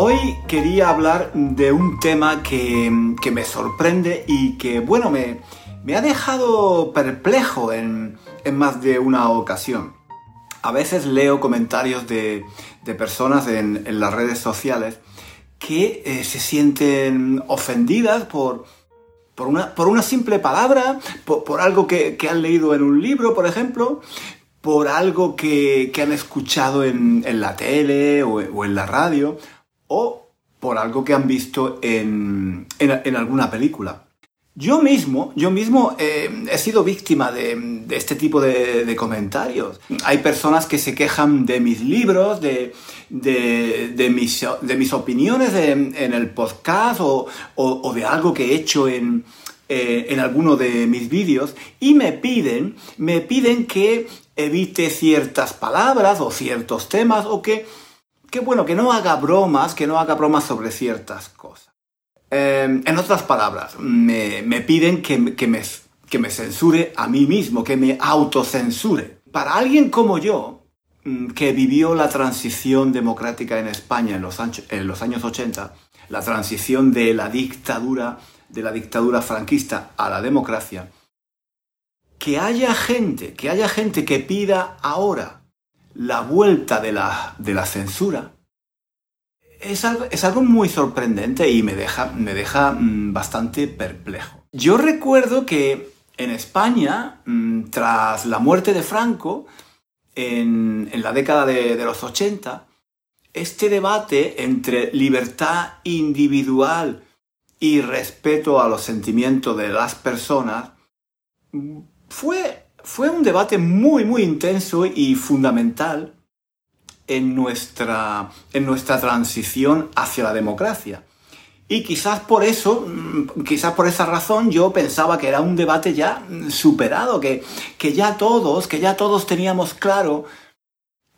Hoy quería hablar de un tema que, me sorprende y que, bueno, me, ha dejado perplejo en, más de una ocasión. A veces leo comentarios de, personas en, las redes sociales que eh, se sienten ofendidas por, por, una, simple palabra, por, algo que, han leído en un libro, por ejemplo, por algo que, han escuchado en, la tele o en la radio o por algo que han visto en, alguna película. Yo mismo, yo mismo eh, he sido víctima de, este tipo de, comentarios. Hay personas que se quejan de mis libros, de, mis, de mis, opiniones en, el podcast o, de algo que he hecho en, eh, en alguno de mis vídeos y me piden, me piden que evite ciertas palabras o ciertos temas o que Qué bueno, que no haga bromas, que no haga bromas sobre ciertas cosas. Em, en otras palabras, me, piden que, me, que me censure a mí mismo, que me autocensure. Para alguien como yo, mm, que vivió la transición democrática en España en los, en los años 80, la transición de la dictadura, de la dictadura franquista a la democracia, que haya gente, que haya gente que pida ahora la vuelta de la, de la censura es algo, muy sorprendente y me deja, me deja mm, bastante perplejo. Yo recuerdo que en España, mm, tras la muerte de Franco, en, la década de, de los 80, este debate entre libertad individual y respeto a los sentimientos de las personas mm, fue fue un debate muy, muy intenso y fundamental en nuestra, en nuestra transición hacia la democracia. Y quizás por eso, mm, quizás por esa razón, yo pensaba que era un debate ya superado, que, que ya todos, que ya todos teníamos claro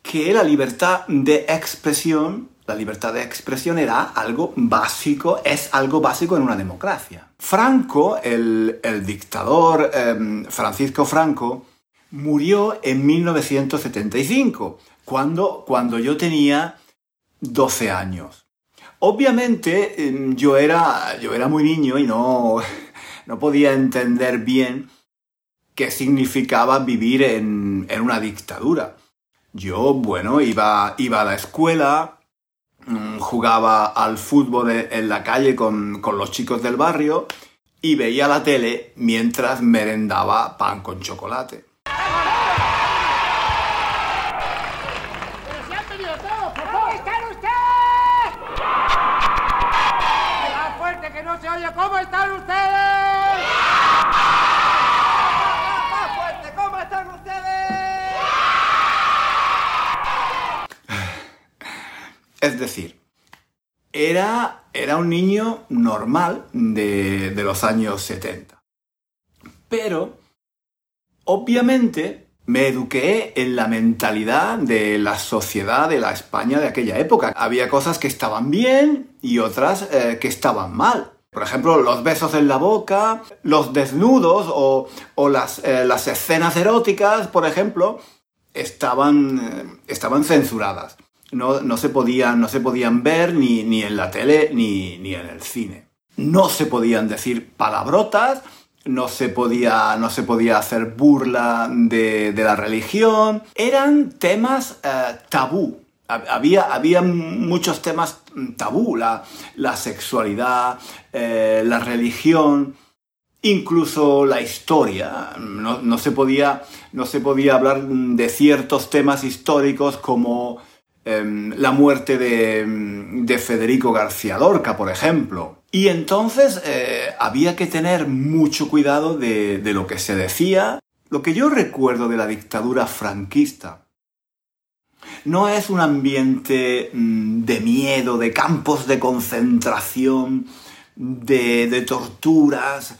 que la libertad de expresión, la libertad de expresión era algo básico, es algo básico en una democracia. Franco, el, dictador em, Francisco Franco, murió en 1975, cuando, cuando yo tenía 12 años. Obviamente em, yo era, yo era muy niño y no, no podía entender bien qué significaba vivir en, una dictadura. Yo, bueno, iba, iba a la escuela, jugaba al fútbol en la calle con, los chicos del barrio y veía la tele mientras merendaba pan con chocolate. ¿Cómo están ustedes? Es decir, era, era un niño normal de, los años 70. Pero, obviamente, me eduqué en la mentalidad de la sociedad de la España de aquella época. Había cosas que estaban bien y otras eh, que estaban mal. Por ejemplo, los besos en la boca, los desnudos o, eh, las, escenas eróticas, por ejemplo, estaban, eh, estaban censuradas no, se, podían, no se podían ver ni, ni en la tele ni, en el cine. No se podían decir palabrotas, no se podía, no se podía hacer burla de, la religión. Eran temas eh, tabú. Había, había, muchos temas tabú, la, sexualidad, eh, la religión. incluso la historia. No, se podía, no se podía hablar de ciertos temas históricos como em, la muerte de, Federico García Lorca, por ejemplo. Y entonces eh, había que tener mucho cuidado de, de lo que se decía. Lo que yo recuerdo de la dictadura franquista no es un ambiente mm, de miedo, de campos de concentración, de, torturas,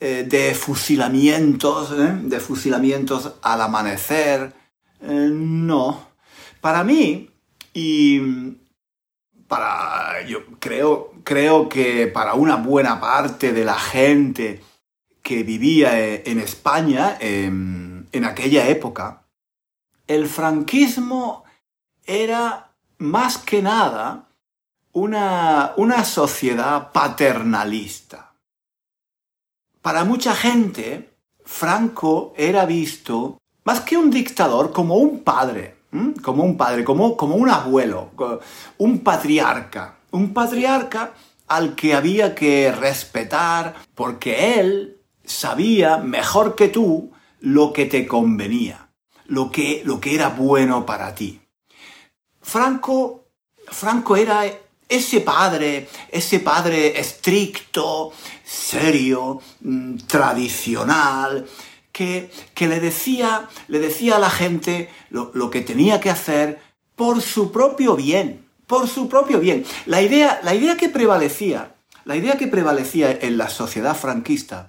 eh, de fusilamientos, ¿eh? de fusilamientos al amanecer. No. Para mí, y para, yo creo, creo que para una buena parte de la gente que vivía en España en aquella época, el franquismo era más que nada una, una sociedad paternalista. Para mucha gente, Franco era visto más que un dictador como un padre, como un padre, como, como un abuelo, un patriarca, un patriarca al que había que respetar porque él sabía mejor que tú lo que te convenía, lo que, lo que era bueno para ti. Franco, Franco era ese padre, ese padre estricto, serio, mm, tradicional, que, le, decía, le decía a la gente lo, que tenía que hacer por su propio bien, por su propio bien. La idea, la idea que prevalecía, la idea que prevalecía en la sociedad franquista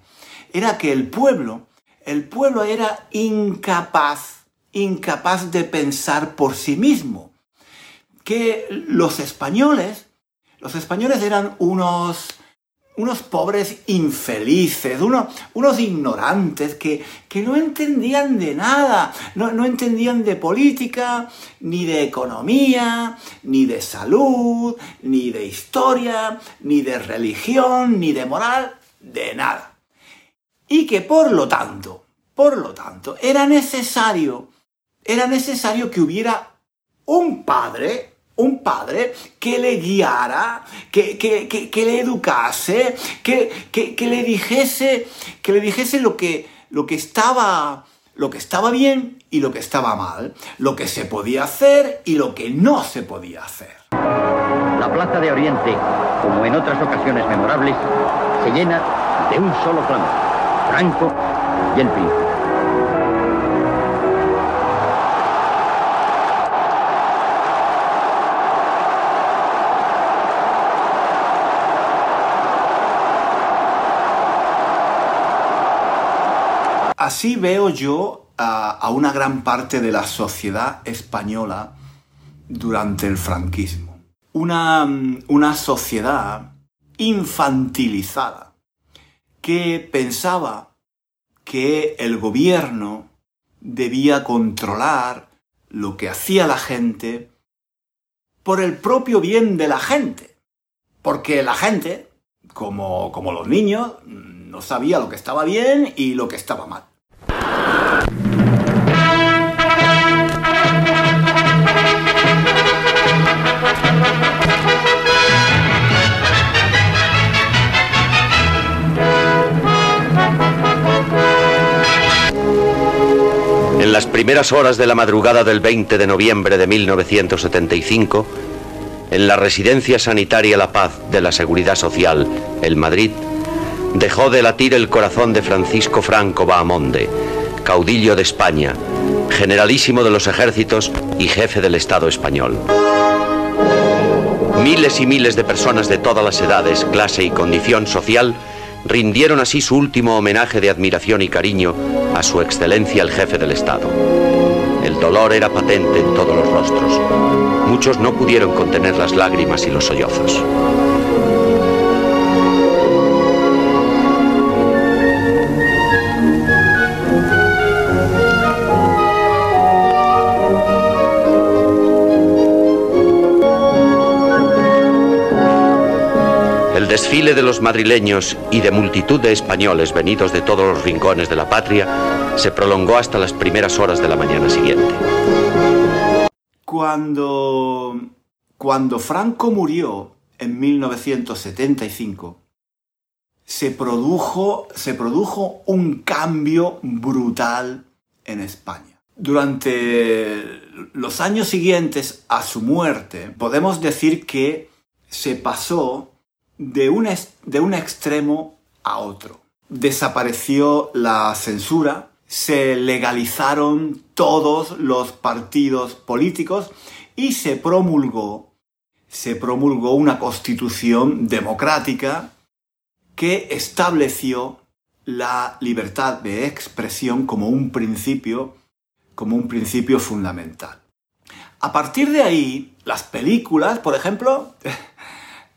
era que el pueblo, el pueblo era incapaz, incapaz de pensar por sí mismo que los españoles, los españoles eran unos, unos pobres infelices, unos, unos ignorantes que, que, no entendían de nada, no, no, entendían de política, ni de economía, ni de salud, ni de historia, ni de religión, ni de moral, de nada. Y que por lo tanto, por lo tanto, era necesario, era necesario que hubiera un padre, un padre que le guiara, que, que, le educase, que, le dijese, que le dijese lo que, lo que estaba lo que estaba bien y lo que estaba mal, lo que se podía hacer y lo que no se podía hacer. La Plaza de Oriente, como en otras ocasiones memorables, se llena de un solo clamor, Franco y el príncipe. Así veo yo a, una gran parte de la sociedad española durante el franquismo. Una, una sociedad infantilizada que pensaba que el gobierno debía controlar lo que hacía la gente por el propio bien de la gente. Porque la gente, como, como los niños, no sabía lo que estaba bien y lo que estaba mal. Las primeras horas de la madrugada del 20 de noviembre de 1975, en la Residencia Sanitaria La Paz de la Seguridad Social, el Madrid, dejó de latir el corazón de Francisco Franco Bahamonde, caudillo de España, generalísimo de los ejércitos y jefe del Estado español. Miles y miles de personas de todas las edades, clase y condición social rindieron así su último homenaje de admiración y cariño a su excelencia el jefe del Estado. El dolor era patente en todos los rostros. Muchos no pudieron contener las lágrimas y los sollozos. De los madrileños y de multitud de españoles venidos de todos los rincones de la patria se prolongó hasta las primeras horas de la mañana siguiente. Cuando, cuando Franco murió en 1975, se produjo, se produjo un cambio brutal en España. Durante los años siguientes a su muerte, podemos decir que se pasó de un, de un extremo a otro. Desapareció la censura, se legalizaron todos los partidos políticos y se promulgó, se promulgó una constitución democrática que estableció la libertad de expresión como un principio, como un principio fundamental. A partir de ahí, las películas, por ejemplo,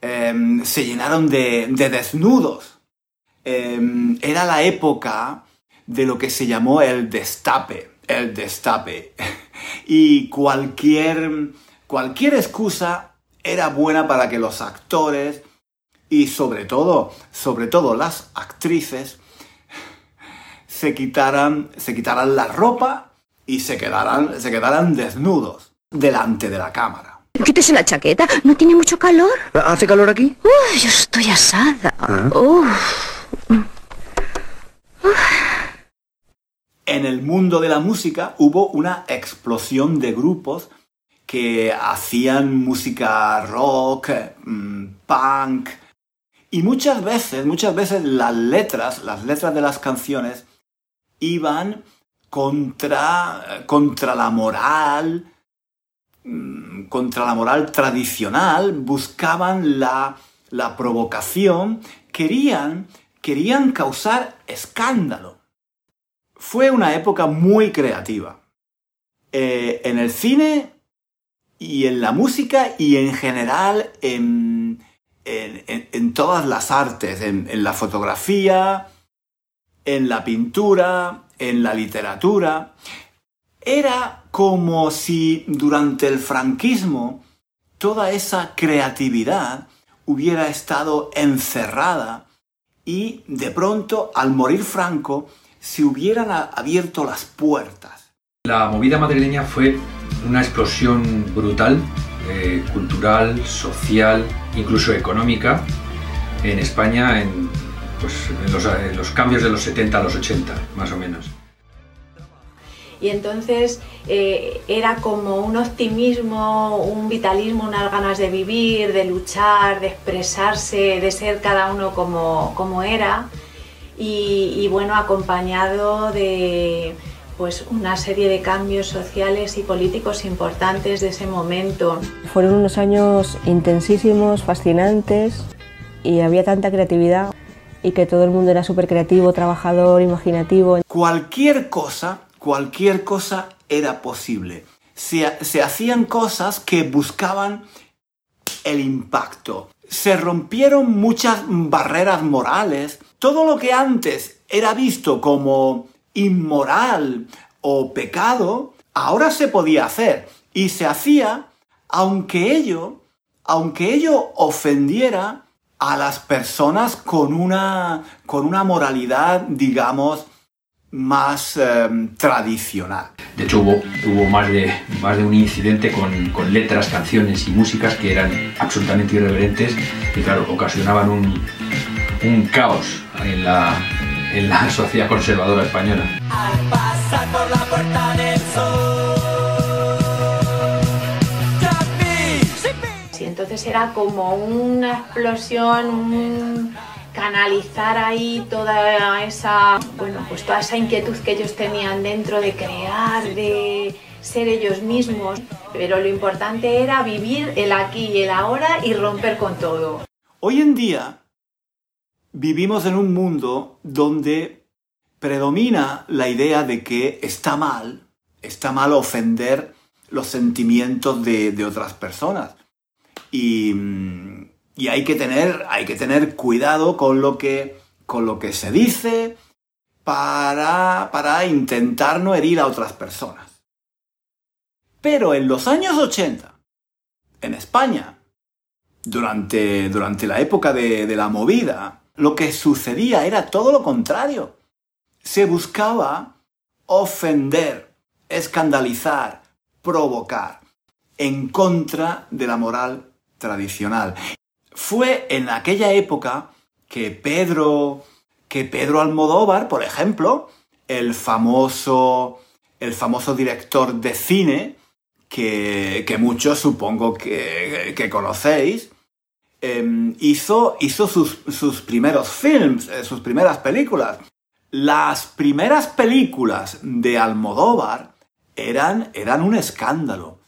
em, se llenaron de, desnudos. Em, era la época de lo que se llamó el destape, el destape. y cualquier, cualquier excusa era buena para que los actores y sobre todo, sobre todo las actrices se quitaran, se quitaran la ropa y se quedaran, se quedaran desnudos delante de la cámara. Quítese la chaqueta, ¿no tiene mucho calor? ¿Hace calor aquí? Uy, yo estoy asada. Ah. en el mundo de la música hubo una explosión de grupos que hacían música rock, mm, punk, y muchas veces, muchas veces las letras, las letras de las canciones iban contra, contra la moral, contra la moral tradicional, buscaban la, la provocación, querían, querían causar escándalo. Fue una época muy creativa. Eh, en el cine y en la música y en general en, en, todas las artes, en la fotografía, en la pintura, en la literatura. Era como si durante el franquismo toda esa creatividad hubiera estado encerrada y de pronto al morir Franco se hubieran abierto las puertas. La movida madrileña fue una explosión brutal, eh, cultural, social, incluso económica, en España en, pues, en, los, cambios de los 70 a los 80, más o menos. Y entonces eh, era como un optimismo, un vitalismo, unas ganas de vivir, de luchar, de expresarse, de ser cada uno como, como era y, bueno, acompañado de pues una serie de cambios sociales y políticos importantes de ese momento. Fueron unos años intensísimos, fascinantes y había tanta creatividad y que todo el mundo era súper creativo, trabajador, imaginativo. Cualquier cosa, cualquier cosa era posible. Se, se hacían cosas que buscaban el impacto. Se rompieron muchas barreras morales todo lo que antes era visto como inmoral o pecado, ahora se podía hacer y se hacía aunque ello, aunque ello ofendiera a las personas con una, con una moralidad, digamos, más em, tradicional. De hecho, hubo, hubo, más, de, más de un incidente con, con, letras, canciones y músicas que eran absolutamente irreverentes y, claro, ocasionaban un, un caos en la, en la sociedad conservadora española. Sí, entonces era como una explosión, canalizar ahí toda esa, bueno, pues toda esa inquietud que ellos tenían dentro de crear, de ser ellos mismos. Pero lo importante era vivir el aquí y el ahora y romper con todo. Hoy en día Vivimos en un mundo donde predomina la idea de que está mal, está mal ofender los sentimientos de, otras personas. Y, hay, que tener, hay que tener cuidado con lo que, con lo que se dice para, para intentar no herir a otras personas. Pero en los años 80, en España, durante, durante la época de, de la movida, lo que sucedía era todo lo contrario. Se buscaba ofender, escandalizar, provocar en contra de la moral tradicional. Fue en aquella época que Pedro, que Pedro Almodóvar, por ejemplo, el famoso, el famoso director de cine, que, que muchos supongo que, que conocéis, em, hizo, hizo sus, sus, primeros films, eh, sus primeras películas. Las primeras películas de Almodóvar eran, eran un escándalo.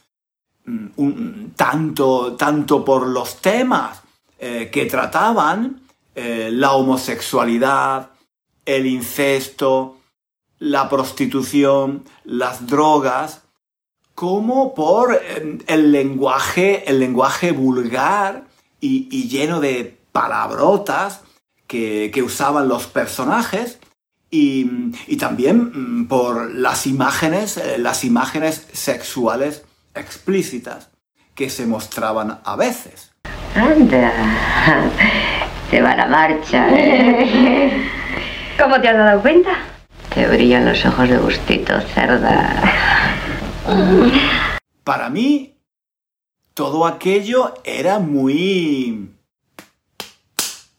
Mm, tanto, tanto por los temas eh, que trataban, eh, la homosexualidad, el incesto, la prostitución, las drogas, como por em, el lenguaje, el lenguaje vulgar y, lleno de palabrotas que, usaban los personajes y, también mm, por las imágenes, eh, las imágenes sexuales explícitas que se mostraban a veces. Anda, se va la marcha. ¿eh? ¿Cómo te has dado cuenta? Te brillan los ojos de gustito, cerda. Para mí, todo aquello era muy...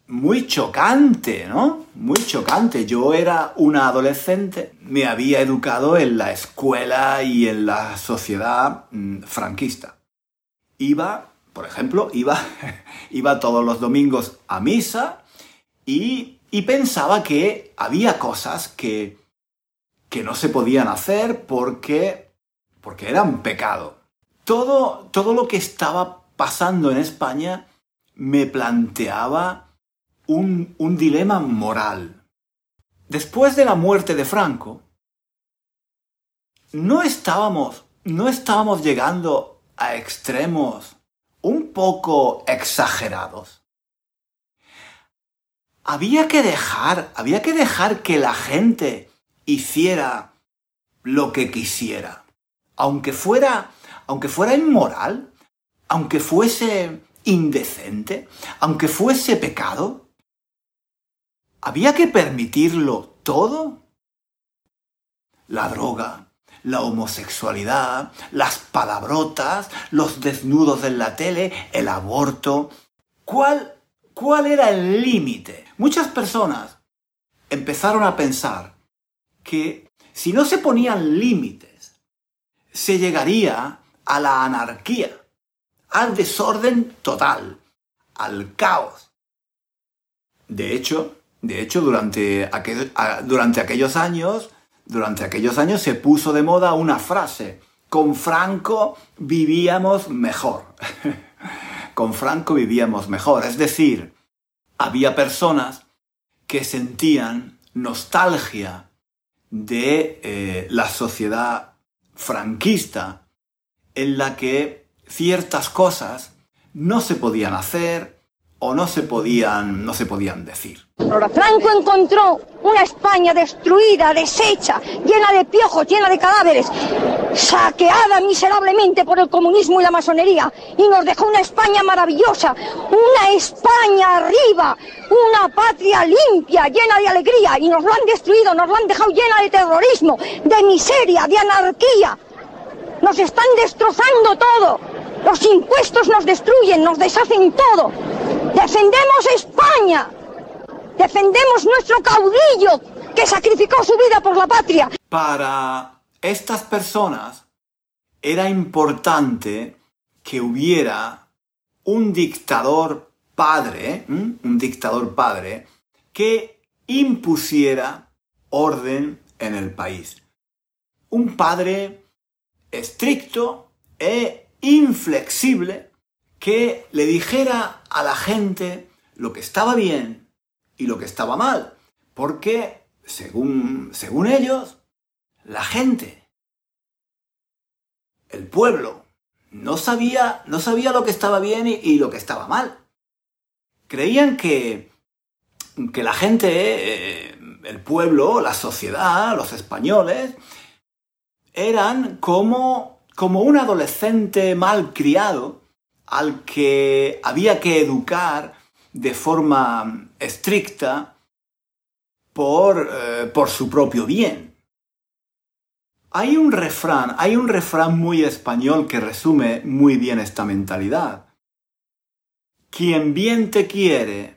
muy chocante, ¿no? Muy chocante. Yo era una adolescente, me había educado en la escuela y en la sociedad mm, franquista. Iba, por ejemplo, iba, iba todos los domingos a misa y, pensaba que había cosas que, que no se podían hacer porque porque era un pecado. Todo, todo lo que estaba pasando en España me planteaba un, un dilema moral. Después de la muerte de Franco, no estábamos, no estábamos llegando a extremos un poco exagerados. Había que dejar, había que dejar que la gente hiciera lo que quisiera aunque fuera, aunque fuera inmoral, aunque fuese indecente, aunque fuese pecado, ¿había que permitirlo todo? La droga, la homosexualidad, las palabrotas, los desnudos en la tele, el aborto. ¿Cuál, cuál era el límite? Muchas personas empezaron a pensar que si no se ponían límites, se llegaría a la anarquía, al desorden total, al caos. De hecho, de hecho, durante, durante aquellos años, durante aquellos años se puso de moda una frase. Con Franco vivíamos mejor. Con Franco vivíamos mejor. Es decir, había personas que sentían nostalgia de eh, la sociedad franquista en la que ciertas cosas no se podían hacer o no se podían, no se podían decir. Franco encontró una España destruida, deshecha, llena de piojos, llena de cadáveres, saqueada miserablemente por el comunismo y la masonería, y nos dejó una España maravillosa, una España arriba, una patria limpia, llena de alegría, y nos lo han destruido, nos lo han dejado llena de terrorismo, de miseria, de anarquía. Nos están destrozando todo. Los impuestos nos destruyen, nos deshacen todo. Defendemos España. Defendemos nuestro caudillo que sacrificó su vida por la patria. Para estas personas era importante que hubiera un dictador padre, un dictador padre, que impusiera orden en el país. Un padre estricto e inflexible que le dijera a la gente lo que estaba bien y lo que estaba mal. Porque, según, según ellos, la gente, el pueblo, no sabía, no sabía lo que estaba bien y, lo que estaba mal. Creían que, que la gente, eh, el pueblo, la sociedad, los españoles, eran como, como un adolescente mal criado al que había que educar de forma estricta por, eh, por su propio bien. Hay un refrán, hay un refrán muy español que resume muy bien esta mentalidad. Quien bien te quiere,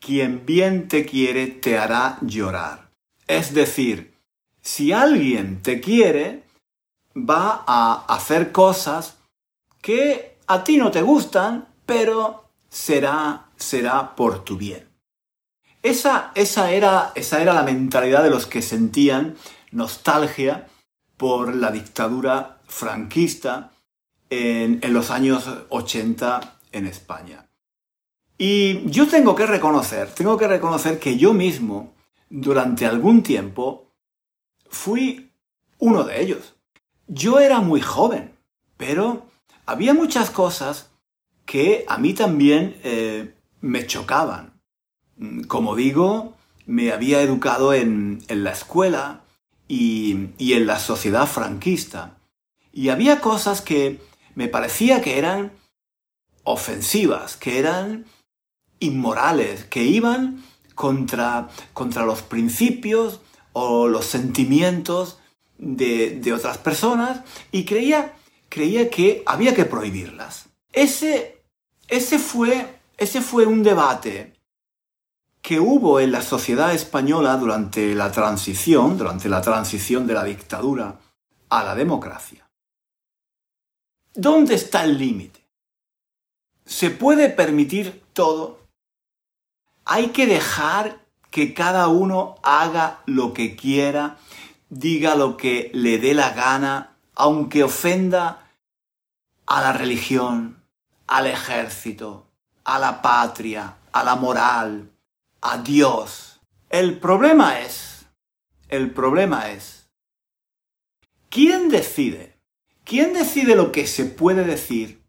quien bien te quiere te hará llorar. Es decir, si alguien te quiere, va a hacer cosas que a ti no te gustan, pero será, será por tu bien. Esa, esa, era, esa era la mentalidad de los que sentían nostalgia por la dictadura franquista en, en los años 80 en España. Y yo tengo que reconocer, tengo que reconocer que yo mismo, durante algún tiempo, fui uno de ellos. Yo era muy joven, pero había muchas cosas que a mí también eh, me chocaban. Como digo, me había educado en, la escuela y, y en la sociedad franquista. Y había cosas que me parecía que eran ofensivas, que eran inmorales, que iban contra, contra los principios o los sentimientos de, de otras personas y creía, creía que había que prohibirlas. Ese, ese, fue, ese fue un debate que hubo en la sociedad española durante la transición, durante la transición de la dictadura a la democracia. ¿Dónde está el límite? ¿Se puede permitir todo? Hay que dejar que cada uno haga lo que quiera, diga lo que le dé la gana, aunque ofenda a la religión, al ejército, a la patria, a la moral, a Dios. El problema es, el problema es, ¿quién decide? ¿Quién decide lo que se puede decir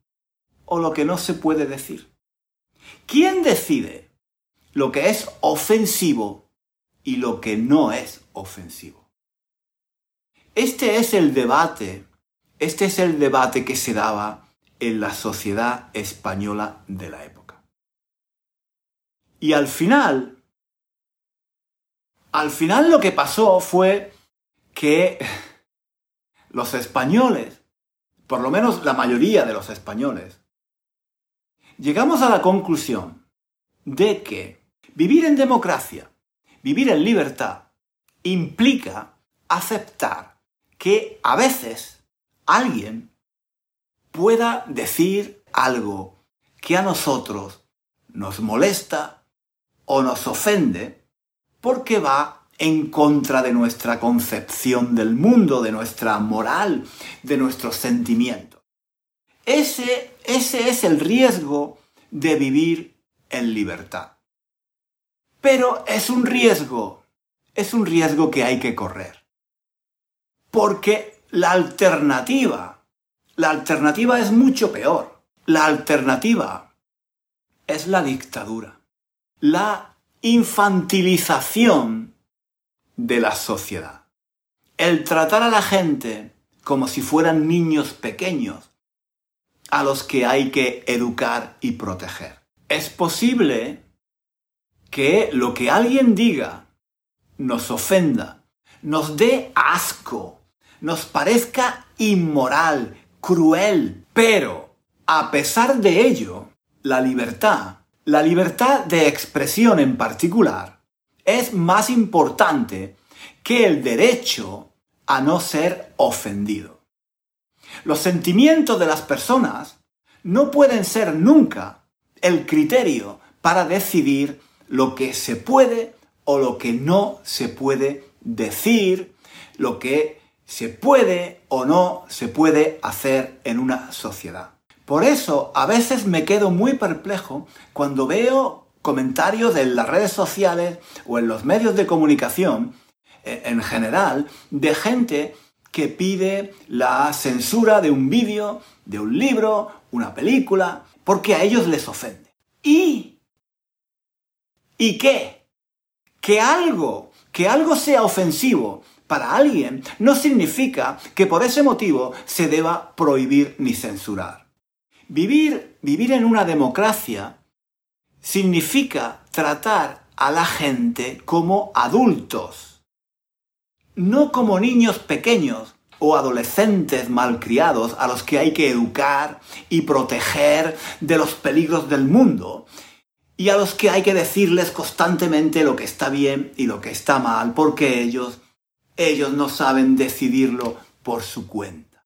o lo que no se puede decir? ¿Quién decide lo que es ofensivo y lo que no es ofensivo. Este es el debate, este es el debate que se daba en la sociedad española de la época. Y al final, al final lo que pasó fue que los españoles, por lo menos la mayoría de los españoles, llegamos a la conclusión de que Vivir en democracia, vivir en libertad, implica aceptar que a veces alguien pueda decir algo que a nosotros nos molesta o nos ofende porque va en contra de nuestra concepción del mundo, de nuestra moral, de nuestros sentimientos. Ese, ese es el riesgo de vivir en libertad. Pero es un riesgo, es un riesgo que hay que correr. Porque la alternativa, la alternativa es mucho peor. La alternativa es la dictadura, la infantilización de la sociedad. El tratar a la gente como si fueran niños pequeños a los que hay que educar y proteger. Es posible que lo que alguien diga nos ofenda, nos dé asco, nos parezca inmoral, cruel, pero a pesar de ello, la libertad, la libertad de expresión en particular, es más importante que el derecho a no ser ofendido. Los sentimientos de las personas no pueden ser nunca el criterio para decidir lo que se puede o lo que no se puede decir, lo que se puede o no se puede hacer en una sociedad. Por eso a veces me quedo muy perplejo cuando veo comentarios en las redes sociales o en los medios de comunicación eh, en general de gente que pide la censura de un vídeo, de un libro, una película, porque a ellos les ofende. Y ¿Y qué? Que algo, que algo sea ofensivo para alguien no significa que por ese motivo se deba prohibir ni censurar. Vivir, vivir en una democracia significa tratar a la gente como adultos, no como niños pequeños o adolescentes malcriados a los que hay que educar y proteger de los peligros del mundo, y a los que hay que decirles constantemente lo que está bien y lo que está mal, porque ellos, ellos no saben decidirlo por su cuenta.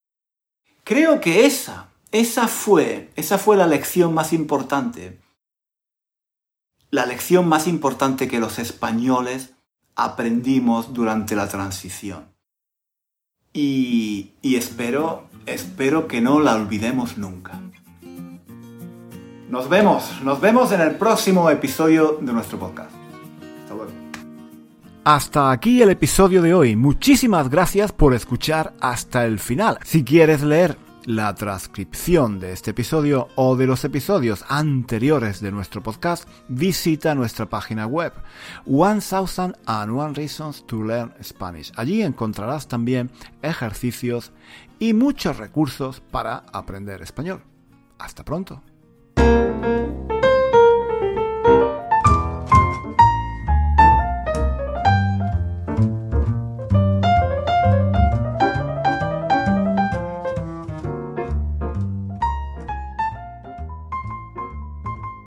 Creo que esa, esa fue, esa fue la lección más importante. La lección más importante que los españoles aprendimos durante la transición. Y, y espero, espero que no la olvidemos nunca. Nos vemos, nos vemos en el próximo episodio de nuestro podcast. Hasta aquí el episodio de hoy. Muchísimas gracias por escuchar hasta el final. Si quieres leer la transcripción de este episodio o de los episodios anteriores de nuestro podcast, visita nuestra página web One Thousand and One Reasons to Learn Spanish. Allí encontrarás también ejercicios y muchos recursos para aprender español. Hasta pronto.